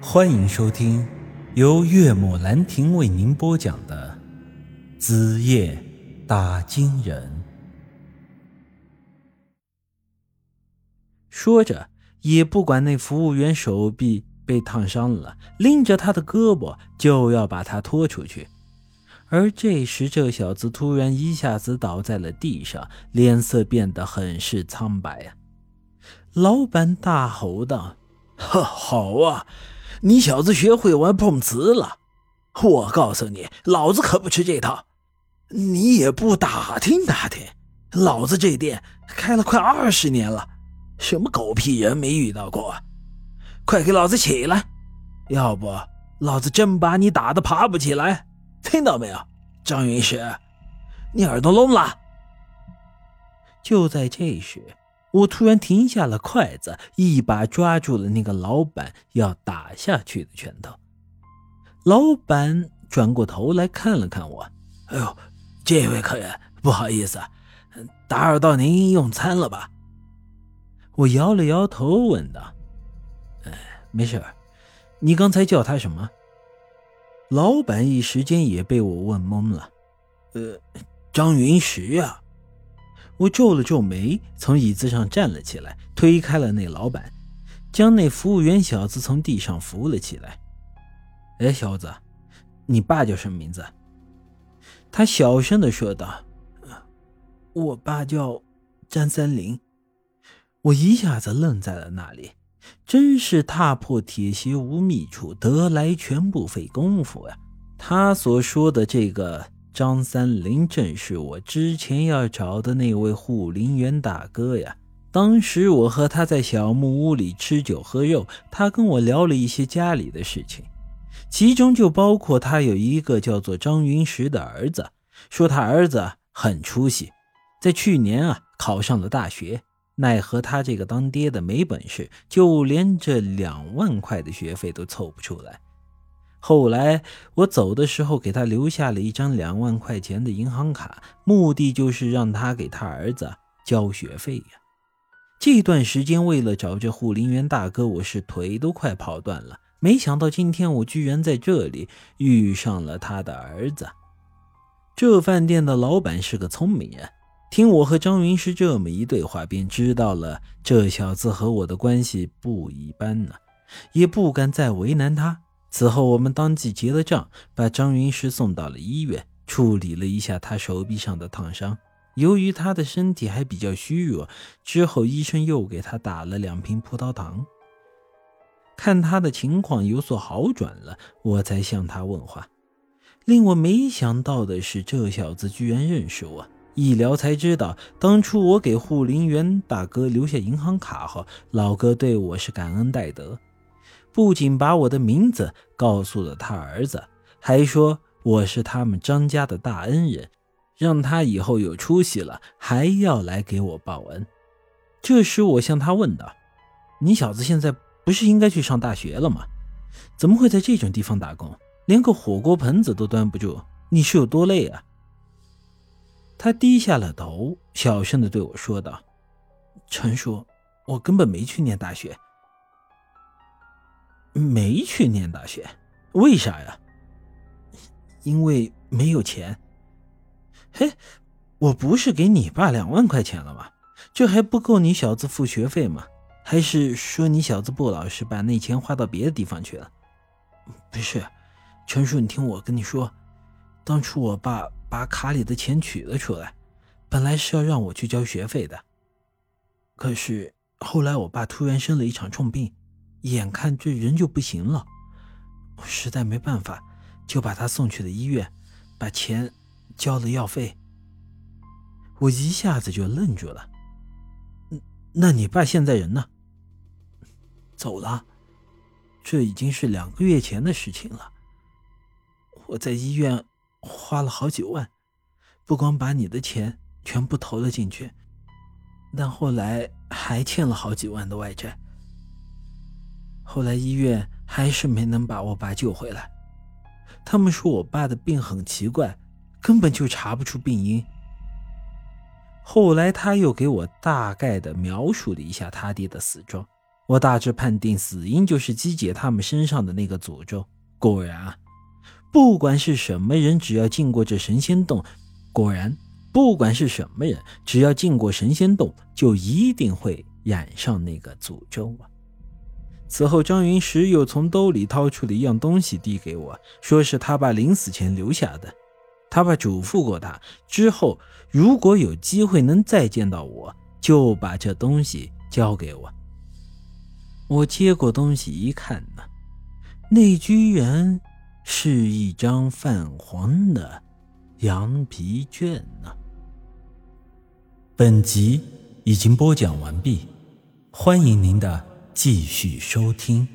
欢迎收听由岳母兰亭为您播讲的《子夜打金人》。说着，也不管那服务员手臂被烫伤了，拎着他的胳膊就要把他拖出去。而这时，这小子突然一下子倒在了地上，脸色变得很是苍白呀！老板大吼道：“呵，好啊，你小子学会玩碰瓷了！我告诉你，老子可不吃这套！你也不打听打听，老子这店开了快二十年了，什么狗屁人没遇到过？快给老子起来，要不老子真把你打得爬不起来！”听到没有，张云石，你耳朵聋了？就在这时，我突然停下了筷子，一把抓住了那个老板要打下去的拳头。老板转过头来看了看我，哎呦，这位客人，不好意思，打扰到您用餐了吧？我摇了摇头，问道：“哎，没事你刚才叫他什么？”老板一时间也被我问懵了，呃，张云石呀。我皱了皱眉，从椅子上站了起来，推开了那老板，将那服务员小子从地上扶了起来。哎，小子，你爸叫什么名字？他小声的说道：“我爸叫张三林。”我一下子愣在了那里。真是踏破铁鞋无觅处，得来全不费功夫呀！他所说的这个张三林，正是我之前要找的那位护林员大哥呀。当时我和他在小木屋里吃酒喝肉，他跟我聊了一些家里的事情，其中就包括他有一个叫做张云石的儿子，说他儿子很出息，在去年啊考上了大学。奈何他这个当爹的没本事，就连这两万块的学费都凑不出来。后来我走的时候，给他留下了一张两万块钱的银行卡，目的就是让他给他儿子交学费呀。这段时间为了找这护林员大哥，我是腿都快跑断了。没想到今天我居然在这里遇上了他的儿子。这饭店的老板是个聪明人。听我和张云石这么一对话，便知道了这小子和我的关系不一般呢，也不敢再为难他。此后，我们当即结了账，把张云石送到了医院，处理了一下他手臂上的烫伤。由于他的身体还比较虚弱，之后医生又给他打了两瓶葡萄糖。看他的情况有所好转了，我才向他问话。令我没想到的是，这小子居然认识我。一聊才知道，当初我给护林员大哥留下银行卡后，老哥对我是感恩戴德，不仅把我的名字告诉了他儿子，还说我是他们张家的大恩人，让他以后有出息了还要来给我报恩。这时我向他问道：“你小子现在不是应该去上大学了吗？怎么会在这种地方打工，连个火锅盆子都端不住？你是有多累啊？”他低下了头，小声的对我说道：“陈叔，我根本没去念大学。没去念大学，为啥呀？因为没有钱。嘿，我不是给你爸两万块钱了吗？这还不够你小子付学费吗？还是说你小子不老实，把那钱花到别的地方去了？不是，陈叔，你听我跟你说，当初我爸……”把卡里的钱取了出来，本来是要让我去交学费的。可是后来我爸突然生了一场重病，眼看这人就不行了，我实在没办法，就把他送去了医院，把钱交了药费。我一下子就愣住了。那你爸现在人呢？走了，这已经是两个月前的事情了。我在医院。花了好几万，不光把你的钱全部投了进去，但后来还欠了好几万的外债。后来医院还是没能把我爸救回来，他们说我爸的病很奇怪，根本就查不出病因。后来他又给我大概的描述了一下他爹的死状，我大致判定死因就是姬姐他们身上的那个诅咒。果然啊，不管是什么人，只要进过这神仙洞，果然不管是什么人，只要进过神仙洞，就一定会染上那个诅咒啊。此后，张云石又从兜里掏出了一样东西递给我，说是他爸临死前留下的。他爸嘱咐过他，之后如果有机会能再见到我，就把这东西交给我。我接过东西一看呢，那居然是一张泛黄的羊皮卷呢。本集已经播讲完毕，欢迎您的继续收听。